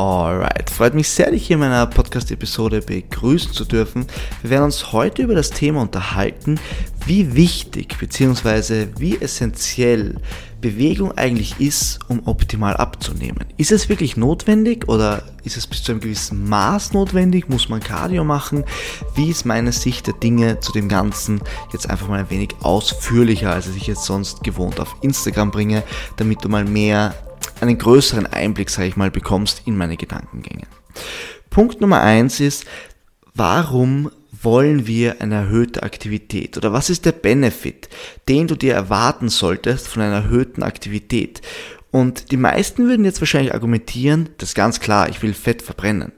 Alright, freut mich sehr, dich hier in meiner Podcast-Episode begrüßen zu dürfen. Wir werden uns heute über das Thema unterhalten, wie wichtig bzw. wie essentiell Bewegung eigentlich ist, um optimal abzunehmen. Ist es wirklich notwendig oder ist es bis zu einem gewissen Maß notwendig? Muss man Cardio machen? Wie ist meine Sicht der Dinge zu dem Ganzen jetzt einfach mal ein wenig ausführlicher, als ich jetzt sonst gewohnt auf Instagram bringe, damit du mal mehr einen größeren Einblick, sage ich mal, bekommst in meine Gedankengänge. Punkt Nummer eins ist, warum wollen wir eine erhöhte Aktivität? Oder was ist der Benefit, den du dir erwarten solltest von einer erhöhten Aktivität? Und die meisten würden jetzt wahrscheinlich argumentieren, das ist ganz klar, ich will Fett verbrennen.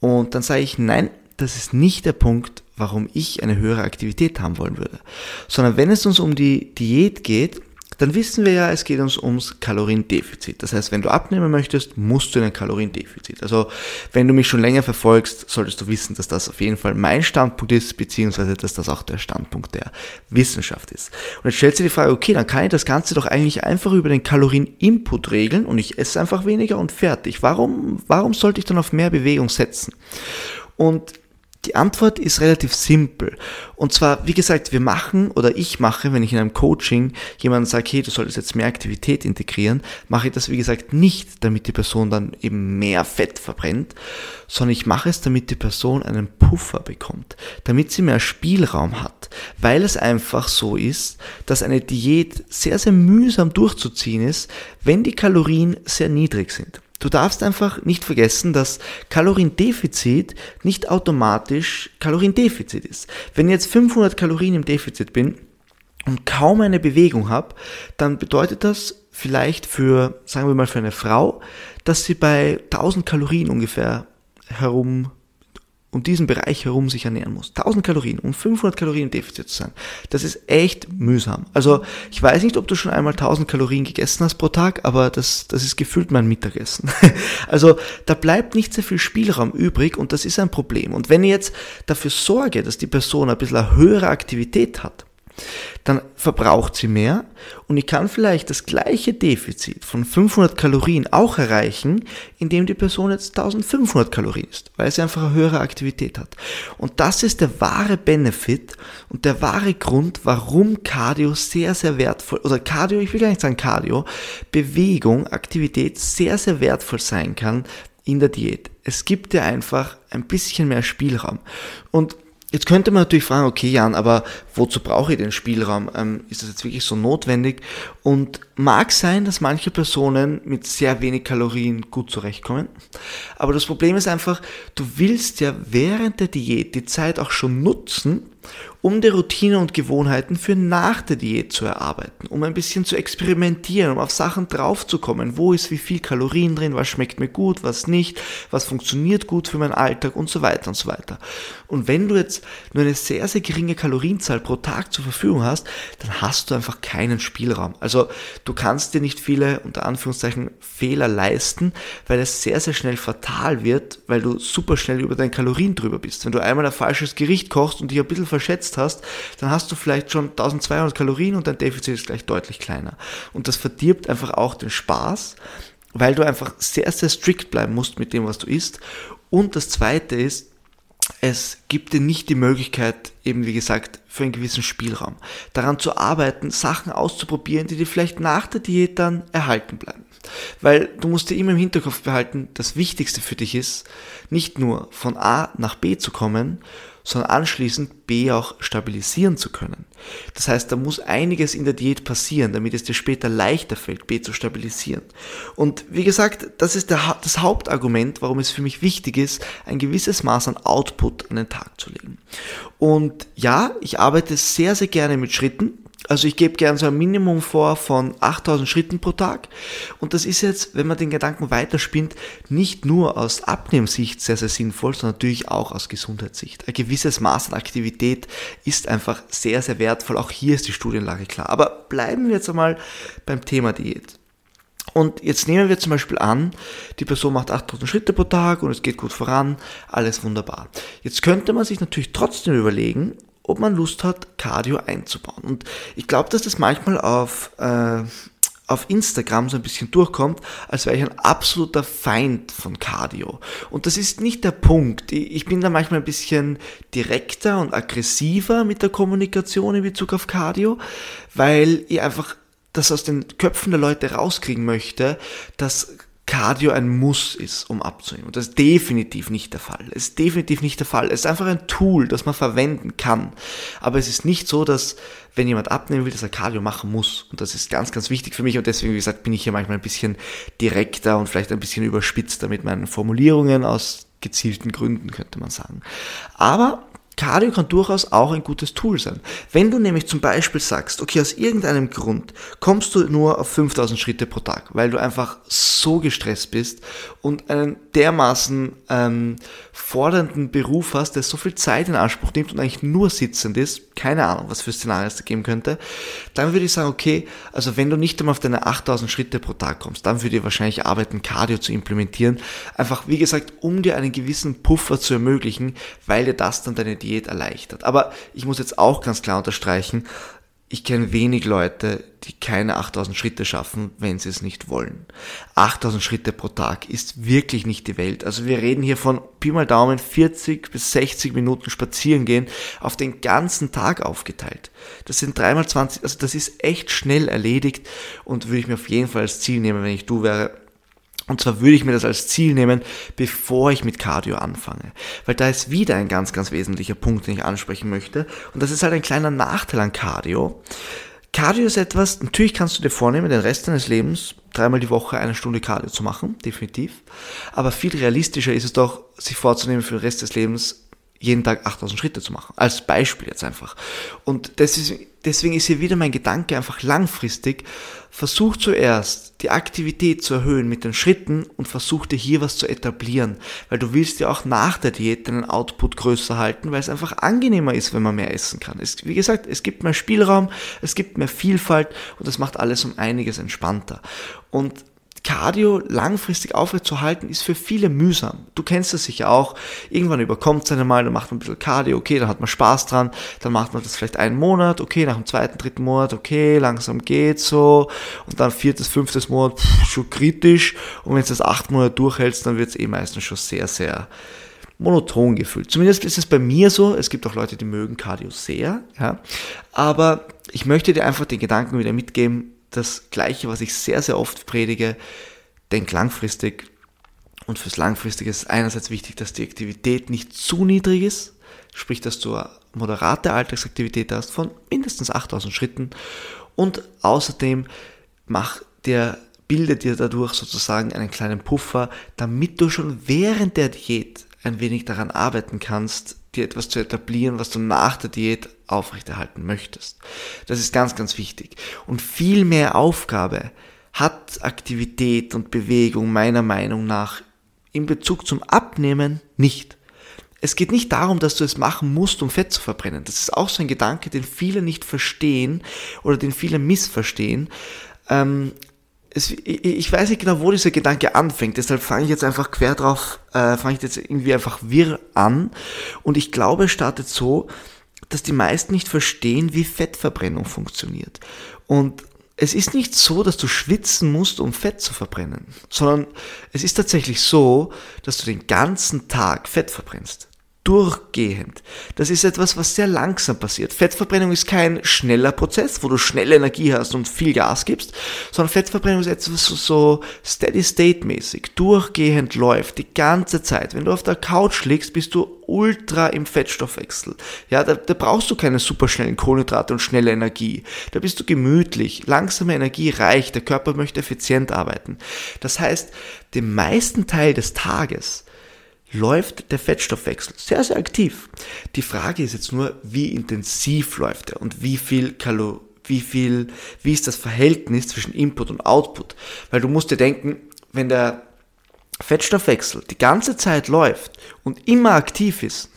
Und dann sage ich, nein, das ist nicht der Punkt, warum ich eine höhere Aktivität haben wollen würde. Sondern wenn es uns um die Diät geht, dann wissen wir ja, es geht uns ums Kaloriendefizit. Das heißt, wenn du abnehmen möchtest, musst du in ein Kaloriendefizit. Also, wenn du mich schon länger verfolgst, solltest du wissen, dass das auf jeden Fall mein Standpunkt ist, beziehungsweise dass das auch der Standpunkt der Wissenschaft ist. Und jetzt stellst du die Frage, okay, dann kann ich das Ganze doch eigentlich einfach über den Kalorieninput regeln und ich esse einfach weniger und fertig. Warum, warum sollte ich dann auf mehr Bewegung setzen? Und die Antwort ist relativ simpel. Und zwar, wie gesagt, wir machen oder ich mache, wenn ich in einem Coaching jemanden sage, hey, du solltest jetzt mehr Aktivität integrieren, mache ich das, wie gesagt, nicht, damit die Person dann eben mehr Fett verbrennt, sondern ich mache es, damit die Person einen Puffer bekommt, damit sie mehr Spielraum hat, weil es einfach so ist, dass eine Diät sehr, sehr mühsam durchzuziehen ist, wenn die Kalorien sehr niedrig sind. Du darfst einfach nicht vergessen, dass Kaloriendefizit nicht automatisch Kaloriendefizit ist. Wenn ich jetzt 500 Kalorien im Defizit bin und kaum eine Bewegung habe, dann bedeutet das vielleicht für, sagen wir mal, für eine Frau, dass sie bei 1000 Kalorien ungefähr herum um diesen Bereich herum sich ernähren muss. 1000 Kalorien, um 500 Kalorien im Defizit zu sein. Das ist echt mühsam. Also ich weiß nicht, ob du schon einmal 1000 Kalorien gegessen hast pro Tag, aber das, das ist gefühlt mein Mittagessen. Also da bleibt nicht sehr viel Spielraum übrig und das ist ein Problem. Und wenn ich jetzt dafür sorge, dass die Person ein bisschen eine höhere Aktivität hat, dann verbraucht sie mehr und ich kann vielleicht das gleiche Defizit von 500 Kalorien auch erreichen, indem die Person jetzt 1500 Kalorien isst, weil sie einfach eine höhere Aktivität hat. Und das ist der wahre Benefit und der wahre Grund, warum Cardio sehr, sehr wertvoll, oder Cardio, ich will gar nicht sagen Cardio, Bewegung, Aktivität sehr, sehr wertvoll sein kann in der Diät. Es gibt dir einfach ein bisschen mehr Spielraum. Und Jetzt könnte man natürlich fragen, okay Jan, aber wozu brauche ich den Spielraum? Ähm, ist das jetzt wirklich so notwendig? Und mag sein, dass manche Personen mit sehr wenig Kalorien gut zurechtkommen. Aber das Problem ist einfach, du willst ja während der Diät die Zeit auch schon nutzen, um die Routine und Gewohnheiten für nach der Diät zu erarbeiten, um ein bisschen zu experimentieren, um auf Sachen draufzukommen, wo ist wie viel Kalorien drin, was schmeckt mir gut, was nicht, was funktioniert gut für meinen Alltag und so weiter und so weiter. Und wenn du jetzt nur eine sehr, sehr geringe Kalorienzahl pro Tag zur Verfügung hast, dann hast du einfach keinen Spielraum. Also du kannst dir nicht viele, unter Anführungszeichen, Fehler leisten, weil es sehr, sehr schnell fatal wird, weil du super schnell über deine Kalorien drüber bist. Wenn du einmal ein falsches Gericht kochst und dich ein bisschen verschätzt hast, dann hast du vielleicht schon 1200 Kalorien und dein Defizit ist gleich deutlich kleiner. Und das verdirbt einfach auch den Spaß, weil du einfach sehr, sehr strikt bleiben musst mit dem, was du isst. Und das zweite ist, es gibt dir nicht die Möglichkeit, eben wie gesagt, für einen gewissen Spielraum, daran zu arbeiten, Sachen auszuprobieren, die dir vielleicht nach der Diät dann erhalten bleiben. Weil du musst dir immer im Hinterkopf behalten, das Wichtigste für dich ist, nicht nur von A nach B zu kommen, sondern anschließend B auch stabilisieren zu können. Das heißt, da muss einiges in der Diät passieren, damit es dir später leichter fällt, B zu stabilisieren. Und wie gesagt, das ist der, das Hauptargument, warum es für mich wichtig ist, ein gewisses Maß an Output an den Tag zu legen. Und ja, ich arbeite sehr, sehr gerne mit Schritten. Also ich gebe gern so ein Minimum vor von 8000 Schritten pro Tag. Und das ist jetzt, wenn man den Gedanken weiterspinnt, nicht nur aus Abnehmsicht sehr, sehr sinnvoll, sondern natürlich auch aus Gesundheitssicht. Ein gewisses Maß an Aktivität ist einfach sehr, sehr wertvoll. Auch hier ist die Studienlage klar. Aber bleiben wir jetzt einmal beim Thema Diät. Und jetzt nehmen wir zum Beispiel an, die Person macht 8000 Schritte pro Tag und es geht gut voran, alles wunderbar. Jetzt könnte man sich natürlich trotzdem überlegen, ob man Lust hat, Cardio einzubauen. Und ich glaube, dass das manchmal auf, äh, auf Instagram so ein bisschen durchkommt, als wäre ich ein absoluter Feind von Cardio. Und das ist nicht der Punkt. Ich bin da manchmal ein bisschen direkter und aggressiver mit der Kommunikation in Bezug auf Cardio, weil ich einfach das aus den Köpfen der Leute rauskriegen möchte, dass Cardio ein Muss ist, um abzunehmen. Und das ist definitiv nicht der Fall. Es ist definitiv nicht der Fall. Es ist einfach ein Tool, das man verwenden kann. Aber es ist nicht so, dass wenn jemand abnehmen will, dass er Cardio machen muss. Und das ist ganz, ganz wichtig für mich. Und deswegen, wie gesagt, bin ich hier manchmal ein bisschen direkter und vielleicht ein bisschen überspitzter mit meinen Formulierungen aus gezielten Gründen, könnte man sagen. Aber Cardio kann durchaus auch ein gutes Tool sein. Wenn du nämlich zum Beispiel sagst, okay, aus irgendeinem Grund kommst du nur auf 5000 Schritte pro Tag, weil du einfach so gestresst bist und einen dermaßen ähm, fordernden Beruf hast, der so viel Zeit in Anspruch nimmt und eigentlich nur sitzend ist, keine Ahnung, was für Szenarien es da geben könnte, dann würde ich sagen, okay, also wenn du nicht einmal auf deine 8000 Schritte pro Tag kommst, dann würde ich wahrscheinlich arbeiten, Cardio zu implementieren. Einfach, wie gesagt, um dir einen gewissen Puffer zu ermöglichen, weil dir das dann deine Diät erleichtert. Aber ich muss jetzt auch ganz klar unterstreichen, ich kenne wenig Leute, die keine 8000 Schritte schaffen, wenn sie es nicht wollen. 8000 Schritte pro Tag ist wirklich nicht die Welt. Also wir reden hier von Pi mal Daumen 40 bis 60 Minuten spazieren gehen auf den ganzen Tag aufgeteilt. Das sind dreimal 20, also das ist echt schnell erledigt und würde ich mir auf jeden Fall als Ziel nehmen, wenn ich du wäre, und zwar würde ich mir das als Ziel nehmen, bevor ich mit Cardio anfange. Weil da ist wieder ein ganz, ganz wesentlicher Punkt, den ich ansprechen möchte. Und das ist halt ein kleiner Nachteil an Cardio. Cardio ist etwas, natürlich kannst du dir vornehmen, den Rest deines Lebens dreimal die Woche eine Stunde Cardio zu machen, definitiv. Aber viel realistischer ist es doch, sich vorzunehmen für den Rest des Lebens jeden Tag 8000 Schritte zu machen. Als Beispiel jetzt einfach. Und ist, deswegen ist hier wieder mein Gedanke einfach langfristig. Versuch zuerst die Aktivität zu erhöhen mit den Schritten und versuch dir hier was zu etablieren. Weil du willst ja auch nach der Diät deinen Output größer halten, weil es einfach angenehmer ist, wenn man mehr essen kann. Es, wie gesagt, es gibt mehr Spielraum, es gibt mehr Vielfalt und das macht alles um einiges entspannter. Und Cardio langfristig aufrechtzuerhalten ist für viele mühsam. Du kennst das sicher auch. Irgendwann überkommt es einmal, dann macht man ein bisschen Cardio, okay, dann hat man Spaß dran, dann macht man das vielleicht einen Monat, okay, nach dem zweiten, dritten Monat, okay, langsam geht's so und dann viertes, fünftes Monat, pff, schon kritisch und wenn es das acht Monate durchhältst, dann wird es eh meistens schon sehr, sehr monoton gefühlt. Zumindest ist es bei mir so. Es gibt auch Leute, die mögen Cardio sehr, ja. Aber ich möchte dir einfach den Gedanken wieder mitgeben, das Gleiche, was ich sehr, sehr oft predige, denk langfristig. Und fürs Langfristige ist einerseits wichtig, dass die Aktivität nicht zu niedrig ist, sprich, dass du moderate Alltagsaktivität hast von mindestens 8000 Schritten. Und außerdem mach dir, bilde dir dadurch sozusagen einen kleinen Puffer, damit du schon während der Diät ein wenig daran arbeiten kannst, dir etwas zu etablieren, was du nach der Diät aufrechterhalten möchtest. Das ist ganz, ganz wichtig. Und viel mehr Aufgabe hat Aktivität und Bewegung meiner Meinung nach in Bezug zum Abnehmen nicht. Es geht nicht darum, dass du es machen musst, um Fett zu verbrennen. Das ist auch so ein Gedanke, den viele nicht verstehen oder den viele missverstehen. Ähm, es, ich, ich, weiß nicht genau, wo dieser Gedanke anfängt, deshalb fange ich jetzt einfach quer drauf, äh, fange ich jetzt irgendwie einfach wirr an. Und ich glaube, es startet so, dass die meisten nicht verstehen, wie Fettverbrennung funktioniert. Und es ist nicht so, dass du schwitzen musst, um Fett zu verbrennen, sondern es ist tatsächlich so, dass du den ganzen Tag Fett verbrennst durchgehend. Das ist etwas, was sehr langsam passiert. Fettverbrennung ist kein schneller Prozess, wo du schnell Energie hast und viel Gas gibst, sondern Fettverbrennung ist etwas so steady-state-mäßig, durchgehend läuft, die ganze Zeit. Wenn du auf der Couch liegst, bist du ultra im Fettstoffwechsel. Ja, da, da brauchst du keine superschnellen Kohlenhydrate und schnelle Energie. Da bist du gemütlich. Langsame Energie reicht. Der Körper möchte effizient arbeiten. Das heißt, den meisten Teil des Tages läuft der Fettstoffwechsel sehr, sehr aktiv. Die Frage ist jetzt nur, wie intensiv läuft er und wie viel Kalorien wie viel, wie ist das Verhältnis zwischen Input und Output? Weil du musst dir denken, wenn der Fettstoffwechsel die ganze Zeit läuft und immer aktiv ist,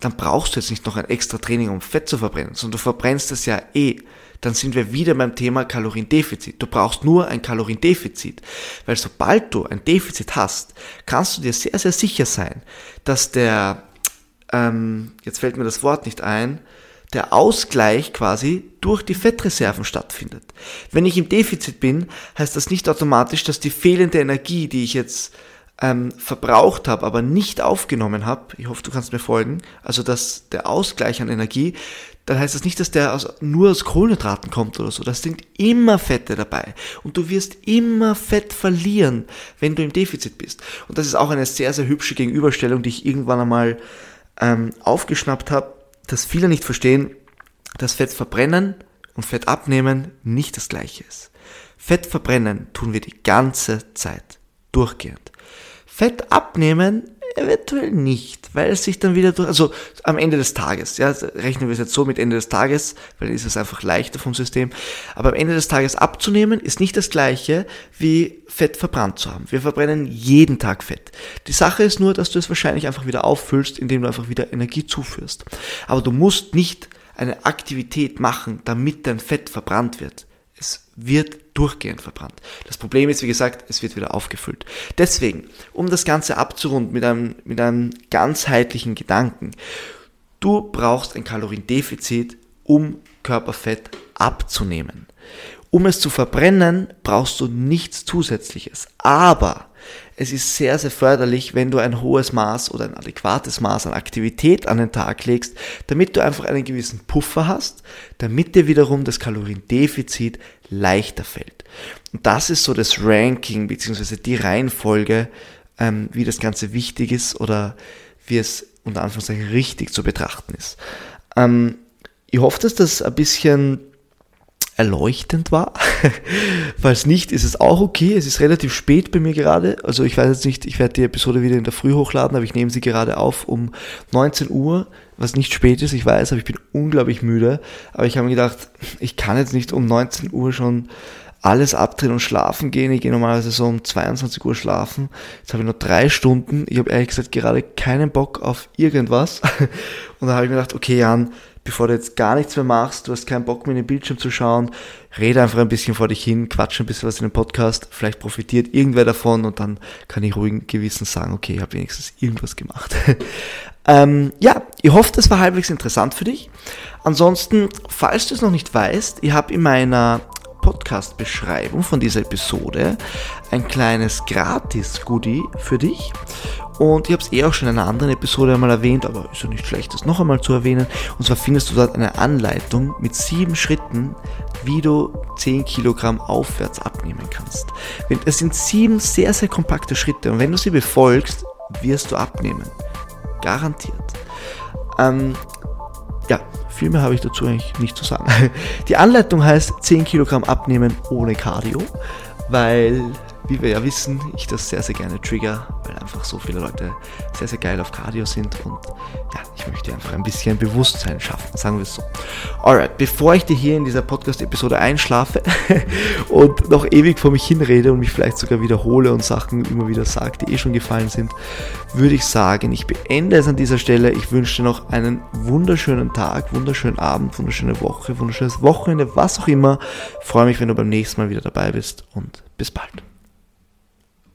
dann brauchst du jetzt nicht noch ein extra Training, um Fett zu verbrennen, sondern du verbrennst es ja eh dann sind wir wieder beim Thema Kaloriendefizit. Du brauchst nur ein Kaloriendefizit, weil sobald du ein Defizit hast, kannst du dir sehr, sehr sicher sein, dass der, ähm, jetzt fällt mir das Wort nicht ein, der Ausgleich quasi durch die Fettreserven stattfindet. Wenn ich im Defizit bin, heißt das nicht automatisch, dass die fehlende Energie, die ich jetzt ähm, verbraucht habe, aber nicht aufgenommen habe, ich hoffe, du kannst mir folgen, also dass der Ausgleich an Energie, dann heißt das nicht, dass der aus, nur aus Kohlenhydraten kommt oder so. Das sind immer Fette dabei. Und du wirst immer Fett verlieren, wenn du im Defizit bist. Und das ist auch eine sehr, sehr hübsche Gegenüberstellung, die ich irgendwann einmal ähm, aufgeschnappt habe, dass viele nicht verstehen, dass Fett verbrennen und Fett abnehmen nicht das gleiche ist. Fett verbrennen tun wir die ganze Zeit, durchgehend. Fett abnehmen eventuell nicht, weil es sich dann wieder durch, also am Ende des Tages, ja, rechnen wir es jetzt so mit Ende des Tages, weil dann ist es einfach leichter vom System, aber am Ende des Tages abzunehmen ist nicht das gleiche wie Fett verbrannt zu haben. Wir verbrennen jeden Tag Fett. Die Sache ist nur, dass du es wahrscheinlich einfach wieder auffüllst, indem du einfach wieder Energie zuführst. Aber du musst nicht eine Aktivität machen, damit dein Fett verbrannt wird. Es wird durchgehend verbrannt. Das Problem ist, wie gesagt, es wird wieder aufgefüllt. Deswegen, um das Ganze abzurunden mit einem, mit einem ganzheitlichen Gedanken, du brauchst ein Kaloriendefizit, um Körperfett abzunehmen. Um es zu verbrennen, brauchst du nichts Zusätzliches. Aber es ist sehr, sehr förderlich, wenn du ein hohes Maß oder ein adäquates Maß an Aktivität an den Tag legst, damit du einfach einen gewissen Puffer hast, damit dir wiederum das Kaloriendefizit leichter fällt. Und das ist so das Ranking beziehungsweise die Reihenfolge, ähm, wie das Ganze wichtig ist oder wie es unter Anführungszeichen richtig zu betrachten ist. Ähm, ich hoffe, dass das ein bisschen erleuchtend war. Falls nicht, ist es auch okay. Es ist relativ spät bei mir gerade. Also ich weiß jetzt nicht, ich werde die Episode wieder in der Früh hochladen, aber ich nehme sie gerade auf um 19 Uhr, was nicht spät ist, ich weiß, aber ich bin unglaublich müde. Aber ich habe mir gedacht, ich kann jetzt nicht um 19 Uhr schon alles abdrehen und schlafen gehen. Ich gehe normalerweise so um 22 Uhr schlafen. Jetzt habe ich nur drei Stunden. Ich habe ehrlich gesagt gerade keinen Bock auf irgendwas. Und da habe ich mir gedacht, okay Jan, bevor du jetzt gar nichts mehr machst, du hast keinen Bock mehr in den Bildschirm zu schauen, rede einfach ein bisschen vor dich hin, quatsch ein bisschen was in den Podcast, vielleicht profitiert irgendwer davon und dann kann ich ruhigen Gewissen sagen, okay, ich habe wenigstens irgendwas gemacht. ähm, ja, ich hoffe, das war halbwegs interessant für dich. Ansonsten, falls du es noch nicht weißt, ich habe in meiner Podcast-Beschreibung von dieser Episode ein kleines Gratis-Goodie für dich. Und ich habe es eh auch schon in einer anderen Episode einmal erwähnt, aber ist ja nicht schlecht, das noch einmal zu erwähnen. Und zwar findest du dort eine Anleitung mit sieben Schritten, wie du 10 Kilogramm aufwärts abnehmen kannst. Es sind sieben sehr, sehr kompakte Schritte und wenn du sie befolgst, wirst du abnehmen. Garantiert. Ähm, ja, viel mehr habe ich dazu eigentlich nicht zu sagen. Die Anleitung heißt 10 Kilogramm abnehmen ohne Cardio, weil wie wir ja wissen, ich das sehr, sehr gerne trigger, weil einfach so viele Leute sehr, sehr geil auf Cardio sind und ja, ich möchte einfach ein bisschen Bewusstsein schaffen, sagen wir es so. Alright, bevor ich dir hier in dieser Podcast-Episode einschlafe und noch ewig vor mich hinrede und mich vielleicht sogar wiederhole und Sachen immer wieder sage, die eh schon gefallen sind, würde ich sagen, ich beende es an dieser Stelle. Ich wünsche dir noch einen wunderschönen Tag, wunderschönen Abend, wunderschöne Woche, wunderschönes Wochenende, was auch immer. Ich freue mich, wenn du beim nächsten Mal wieder dabei bist und bis bald.